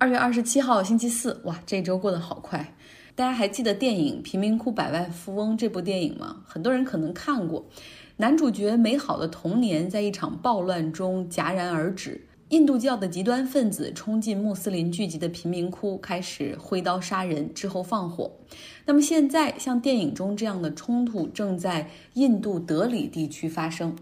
二月二十七号，星期四，哇，这周过得好快！大家还记得电影《贫民窟百万富翁》这部电影吗？很多人可能看过。男主角美好的童年在一场暴乱中戛然而止。印度教的极端分子冲进穆斯林聚集的贫民窟，开始挥刀杀人，之后放火。那么现在，像电影中这样的冲突正在印度德里地区发生，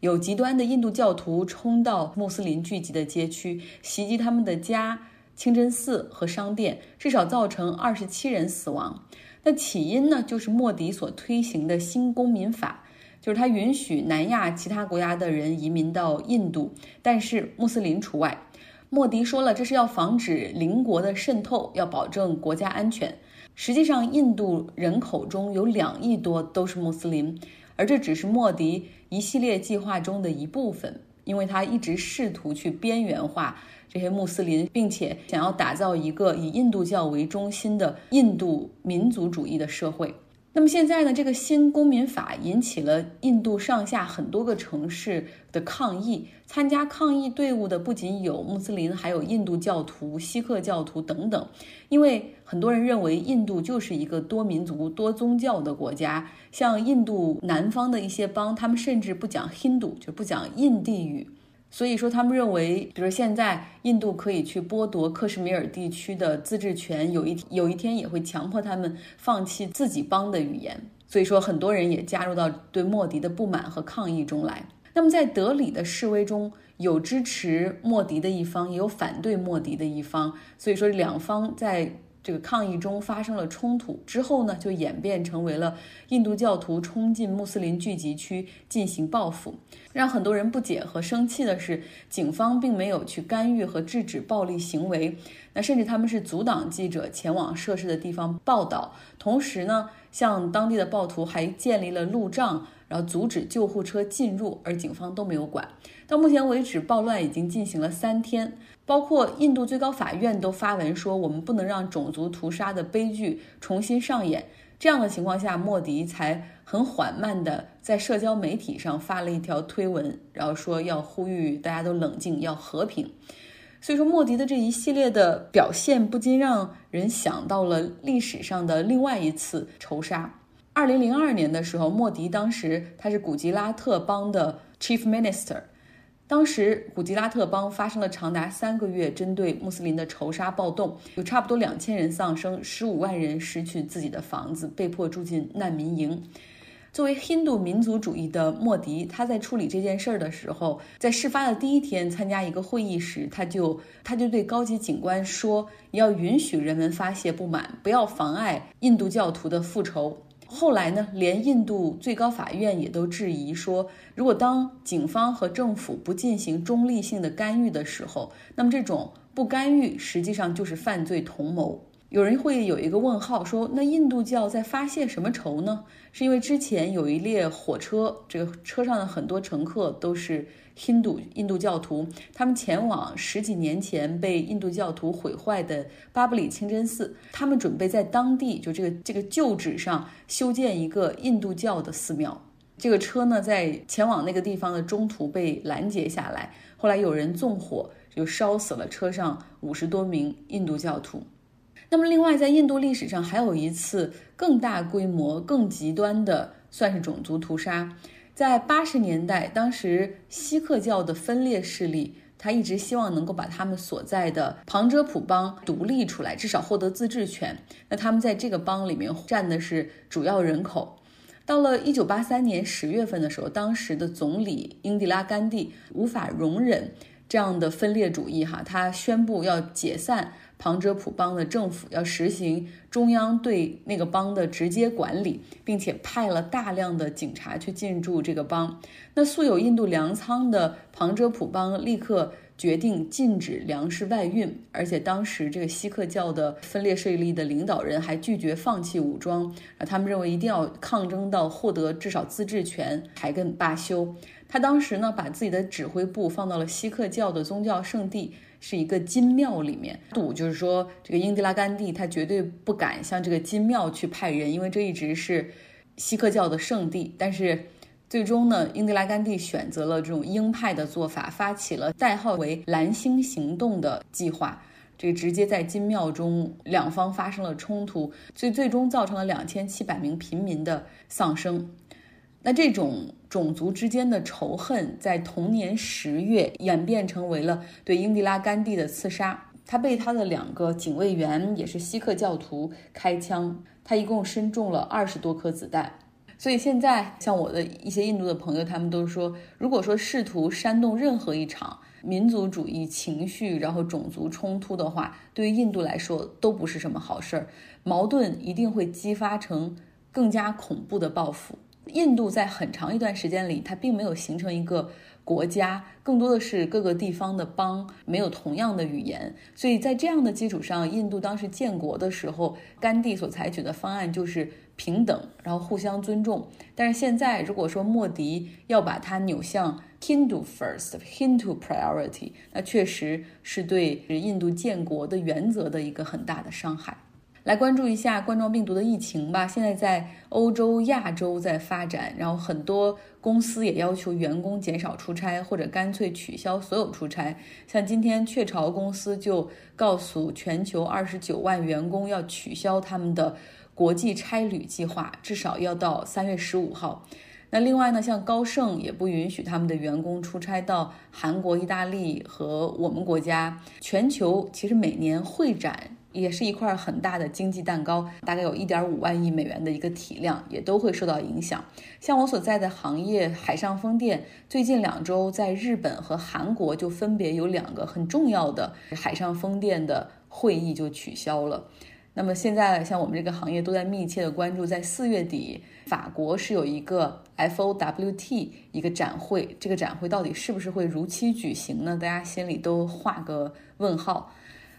有极端的印度教徒冲到穆斯林聚集的街区，袭击他们的家、清真寺和商店，至少造成二十七人死亡。那起因呢，就是莫迪所推行的新公民法。就是他允许南亚其他国家的人移民到印度，但是穆斯林除外。莫迪说了，这是要防止邻国的渗透，要保证国家安全。实际上，印度人口中有两亿多都是穆斯林，而这只是莫迪一系列计划中的一部分，因为他一直试图去边缘化这些穆斯林，并且想要打造一个以印度教为中心的印度民族主义的社会。那么现在呢？这个新公民法引起了印度上下很多个城市的抗议。参加抗议队伍的不仅有穆斯林，还有印度教徒、锡克教徒等等。因为很多人认为印度就是一个多民族、多宗教的国家。像印度南方的一些邦，他们甚至不讲 Hindu，就不讲印地语。所以说，他们认为，比如现在印度可以去剥夺克什米尔地区的自治权，有一有一天也会强迫他们放弃自己邦的语言。所以说，很多人也加入到对莫迪的不满和抗议中来。那么，在德里的示威中有支持莫迪的一方，也有反对莫迪的一方。所以说，两方在。这个抗议中发生了冲突之后呢，就演变成为了印度教徒冲进穆斯林聚集区进行报复。让很多人不解和生气的是，警方并没有去干预和制止暴力行为，那甚至他们是阻挡记者前往涉事的地方报道，同时呢，向当地的暴徒还建立了路障，然后阻止救护车进入，而警方都没有管。到目前为止，暴乱已经进行了三天。包括印度最高法院都发文说，我们不能让种族屠杀的悲剧重新上演。这样的情况下，莫迪才很缓慢地在社交媒体上发了一条推文，然后说要呼吁大家都冷静，要和平。所以说，莫迪的这一系列的表现不禁让人想到了历史上的另外一次仇杀。二零零二年的时候，莫迪当时他是古吉拉特邦的 Chief Minister。当时古吉拉特邦发生了长达三个月针对穆斯林的仇杀暴动，有差不多两千人丧生，十五万人失去自己的房子，被迫住进难民营。作为印度民族主义的莫迪，他在处理这件事儿的时候，在事发的第一天参加一个会议时，他就他就对高级警官说：“要允许人们发泄不满，不要妨碍印度教徒的复仇。”后来呢，连印度最高法院也都质疑说，如果当警方和政府不进行中立性的干预的时候，那么这种不干预实际上就是犯罪同谋。有人会有一个问号，说那印度教在发泄什么仇呢？是因为之前有一列火车，这个车上的很多乘客都是。印度印度教徒，他们前往十几年前被印度教徒毁坏的巴布里清真寺，他们准备在当地就这个这个旧址上修建一个印度教的寺庙。这个车呢，在前往那个地方的中途被拦截下来，后来有人纵火，就烧死了车上五十多名印度教徒。那么，另外在印度历史上还有一次更大规模、更极端的，算是种族屠杀。在八十年代，当时锡克教的分裂势力，他一直希望能够把他们所在的旁遮普邦独立出来，至少获得自治权。那他们在这个邦里面占的是主要人口。到了一九八三年十月份的时候，当时的总理英迪拉甘地无法容忍这样的分裂主义，哈，他宣布要解散。旁遮普邦的政府要实行中央对那个邦的直接管理，并且派了大量的警察去进驻这个邦。那素有印度粮仓的旁遮普邦立刻决定禁止粮食外运，而且当时这个锡克教的分裂势力的领导人还拒绝放弃武装，啊，他们认为一定要抗争到获得至少自治权才跟罢休。他当时呢，把自己的指挥部放到了锡克教的宗教圣地。是一个金庙里面赌，就是说这个英迪拉甘地他绝对不敢向这个金庙去派人，因为这一直是锡克教的圣地。但是最终呢，英迪拉甘地选择了这种鹰派的做法，发起了代号为“蓝星行动”的计划。这个直接在金庙中两方发生了冲突，最最终造成了两千七百名平民的丧生。那这种种族之间的仇恨，在同年十月演变成为了对英迪拉·甘地的刺杀。他被他的两个警卫员，也是锡克教徒开枪，他一共身中了二十多颗子弹。所以现在，像我的一些印度的朋友，他们都说，如果说试图煽动任何一场民族主义情绪，然后种族冲突的话，对于印度来说都不是什么好事儿。矛盾一定会激发成更加恐怖的报复。印度在很长一段时间里，它并没有形成一个。国家更多的是各个地方的邦，没有同样的语言，所以在这样的基础上，印度当时建国的时候，甘地所采取的方案就是平等，然后互相尊重。但是现在，如果说莫迪要把它扭向 Hindu first，Hindu priority，那确实是对印度建国的原则的一个很大的伤害。来关注一下冠状病毒的疫情吧。现在在欧洲、亚洲在发展，然后很多公司也要求员工减少出差，或者干脆取消所有出差。像今天雀巢公司就告诉全球二十九万员工要取消他们的国际差旅计划，至少要到三月十五号。那另外呢，像高盛也不允许他们的员工出差到韩国、意大利和我们国家。全球其实每年会展。也是一块很大的经济蛋糕，大概有一点五万亿美元的一个体量，也都会受到影响。像我所在的行业海上风电，最近两周在日本和韩国就分别有两个很重要的海上风电的会议就取消了。那么现在像我们这个行业都在密切的关注，在四月底，法国是有一个 FOWT 一个展会，这个展会到底是不是会如期举行呢？大家心里都画个问号。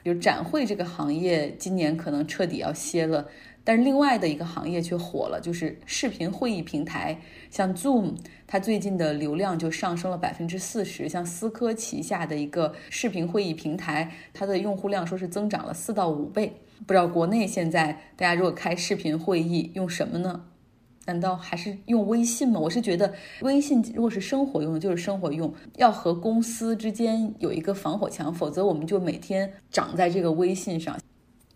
就展会这个行业今年可能彻底要歇了，但是另外的一个行业却火了，就是视频会议平台，像 Zoom，它最近的流量就上升了百分之四十。像思科旗下的一个视频会议平台，它的用户量说是增长了四到五倍。不知道国内现在大家如果开视频会议用什么呢？难道还是用微信吗？我是觉得微信如果是生活用的，就是生活用，要和公司之间有一个防火墙，否则我们就每天长在这个微信上。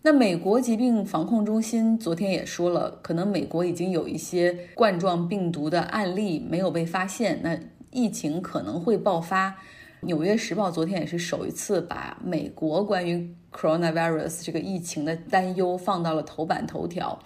那美国疾病防控中心昨天也说了，可能美国已经有一些冠状病毒的案例没有被发现，那疫情可能会爆发。纽约时报昨天也是首一次把美国关于 coronavirus 这个疫情的担忧放到了头版头条。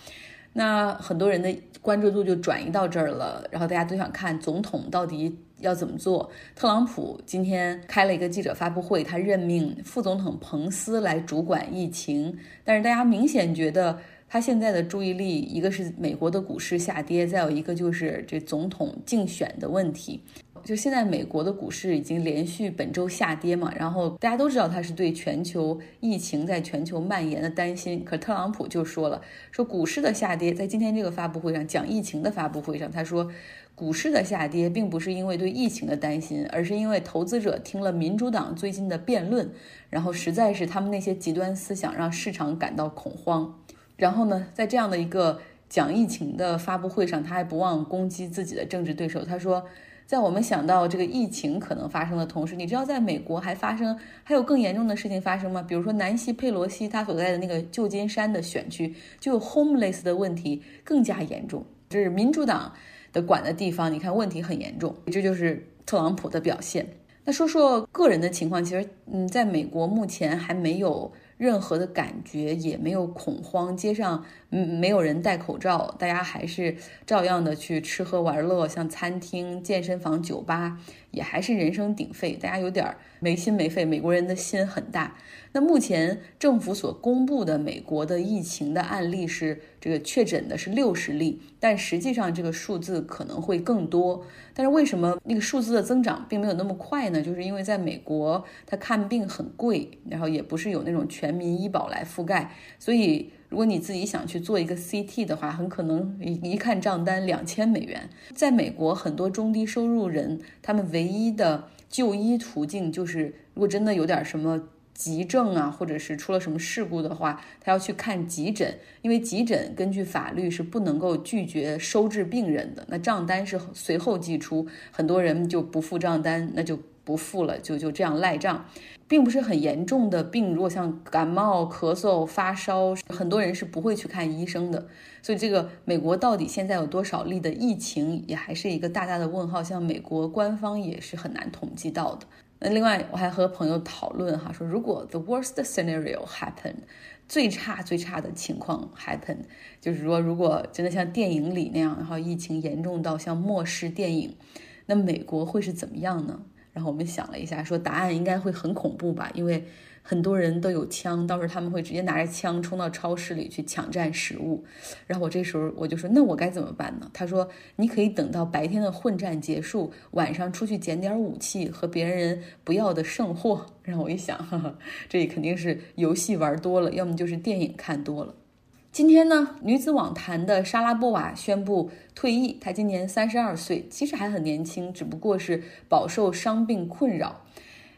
那很多人的关注度就转移到这儿了，然后大家都想看总统到底要怎么做。特朗普今天开了一个记者发布会，他任命副总统彭斯来主管疫情，但是大家明显觉得他现在的注意力，一个是美国的股市下跌，再有一个就是这总统竞选的问题。就现在，美国的股市已经连续本周下跌嘛，然后大家都知道他是对全球疫情在全球蔓延的担心。可特朗普就说了，说股市的下跌，在今天这个发布会上讲疫情的发布会上，他说股市的下跌并不是因为对疫情的担心，而是因为投资者听了民主党最近的辩论，然后实在是他们那些极端思想让市场感到恐慌。然后呢，在这样的一个讲疫情的发布会上，他还不忘攻击自己的政治对手，他说。在我们想到这个疫情可能发生的同时，你知道在美国还发生还有更严重的事情发生吗？比如说南希·佩罗西她所在的那个旧金山的选区，就 homeless 的问题更加严重。这是民主党的管的地方，你看问题很严重。这就是特朗普的表现。那说说个人的情况，其实嗯，在美国目前还没有。任何的感觉也没有恐慌，街上嗯没有人戴口罩，大家还是照样的去吃喝玩乐，像餐厅、健身房、酒吧也还是人声鼎沸，大家有点没心没肺。美国人的心很大。那目前政府所公布的美国的疫情的案例是这个确诊的是六十例，但实际上这个数字可能会更多。但是为什么那个数字的增长并没有那么快呢？就是因为在美国，它看病很贵，然后也不是有那种全民医保来覆盖，所以如果你自己想去做一个 CT 的话，很可能一一看账单两千美元。在美国，很多中低收入人他们唯一的就医途径就是，如果真的有点什么。急症啊，或者是出了什么事故的话，他要去看急诊，因为急诊根据法律是不能够拒绝收治病人的。那账单是随后寄出，很多人就不付账单，那就不付了，就就这样赖账，并不是很严重的病。如果像感冒、咳嗽、发烧，很多人是不会去看医生的。所以，这个美国到底现在有多少例的疫情，也还是一个大大的问号。像美国官方也是很难统计到的。那另外，我还和朋友讨论哈，说如果 the worst scenario happen，最差最差的情况 happen，就是说如果真的像电影里那样，然后疫情严重到像末世电影，那美国会是怎么样呢？然后我们想了一下，说答案应该会很恐怖吧，因为。很多人都有枪，到时候他们会直接拿着枪冲到超市里去抢占食物。然后我这时候我就说：“那我该怎么办呢？”他说：“你可以等到白天的混战结束，晚上出去捡点武器和别人不要的剩货。”然后我一想，哈哈，这肯定是游戏玩多了，要么就是电影看多了。今天呢，女子网坛的莎拉波娃宣布退役，她今年三十二岁，其实还很年轻，只不过是饱受伤病困扰。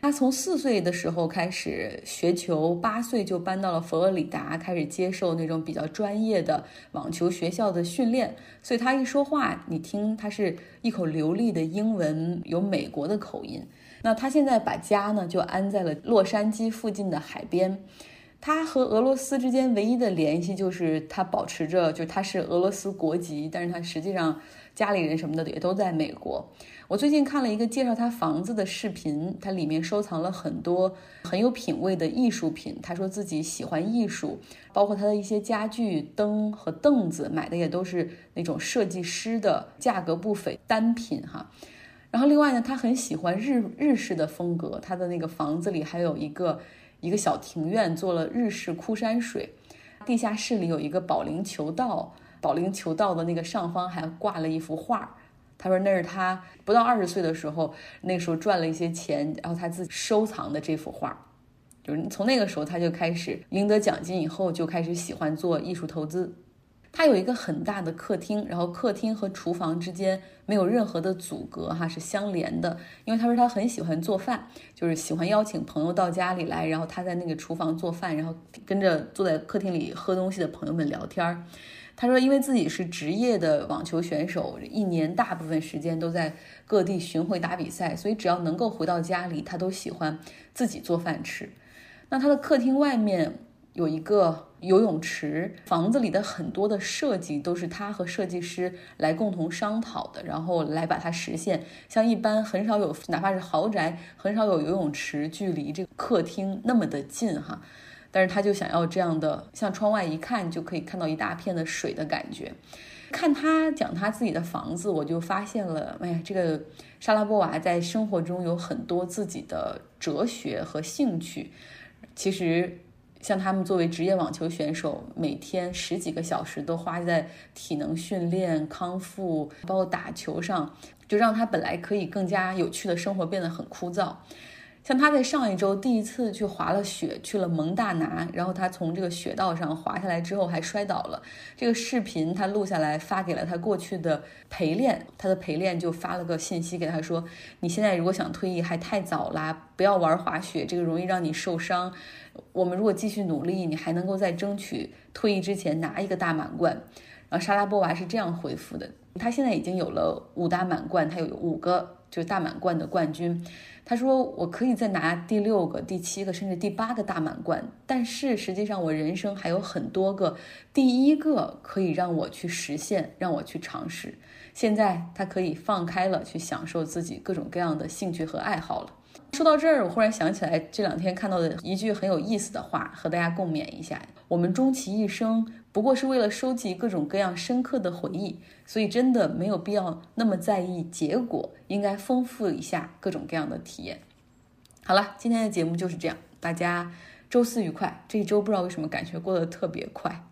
她从四岁的时候开始学球，八岁就搬到了佛罗里达，开始接受那种比较专业的网球学校的训练。所以她一说话，你听她是一口流利的英文，有美国的口音。那她现在把家呢就安在了洛杉矶附近的海边。他和俄罗斯之间唯一的联系就是他保持着，就他是俄罗斯国籍，但是他实际上家里人什么的也都在美国。我最近看了一个介绍他房子的视频，他里面收藏了很多很有品位的艺术品。他说自己喜欢艺术，包括他的一些家具、灯和凳子，买的也都是那种设计师的价格不菲单品哈。然后另外呢，他很喜欢日日式的风格，他的那个房子里还有一个一个小庭院，做了日式枯山水，地下室里有一个保龄球道，保龄球道的那个上方还挂了一幅画。他说那是他不到二十岁的时候，那时候赚了一些钱，然后他自己收藏的这幅画，就是从那个时候他就开始赢得奖金，以后就开始喜欢做艺术投资。他有一个很大的客厅，然后客厅和厨房之间没有任何的阻隔，哈，是相连的。因为他说他很喜欢做饭，就是喜欢邀请朋友到家里来，然后他在那个厨房做饭，然后跟着坐在客厅里喝东西的朋友们聊天儿。他说：“因为自己是职业的网球选手，一年大部分时间都在各地巡回打比赛，所以只要能够回到家里，他都喜欢自己做饭吃。那他的客厅外面有一个游泳池，房子里的很多的设计都是他和设计师来共同商讨的，然后来把它实现。像一般很少有，哪怕是豪宅，很少有游泳池距离这个客厅那么的近哈。”但是他就想要这样的，像窗外一看就可以看到一大片的水的感觉。看他讲他自己的房子，我就发现了，哎呀，这个莎拉波娃在生活中有很多自己的哲学和兴趣。其实，像他们作为职业网球选手，每天十几个小时都花在体能训练、康复，包括打球上，就让他本来可以更加有趣的生活变得很枯燥。像他在上一周第一次去滑了雪，去了蒙大拿，然后他从这个雪道上滑下来之后还摔倒了。这个视频他录下来发给了他过去的陪练，他的陪练就发了个信息给他说：“你现在如果想退役还太早啦，不要玩滑雪，这个容易让你受伤。我们如果继续努力，你还能够在争取退役之前拿一个大满贯。”然后莎拉波娃是这样回复的：“他现在已经有了五大满贯，他有五个就大满贯的冠军。”他说：“我可以再拿第六个、第七个，甚至第八个大满贯，但是实际上我人生还有很多个第一个可以让我去实现，让我去尝试。现在他可以放开了，去享受自己各种各样的兴趣和爱好了。”说到这儿，我忽然想起来这两天看到的一句很有意思的话，和大家共勉一下：我们终其一生。不过是为了收集各种各样深刻的回忆，所以真的没有必要那么在意结果，应该丰富一下各种各样的体验。好了，今天的节目就是这样，大家周四愉快。这一周不知道为什么感觉过得特别快。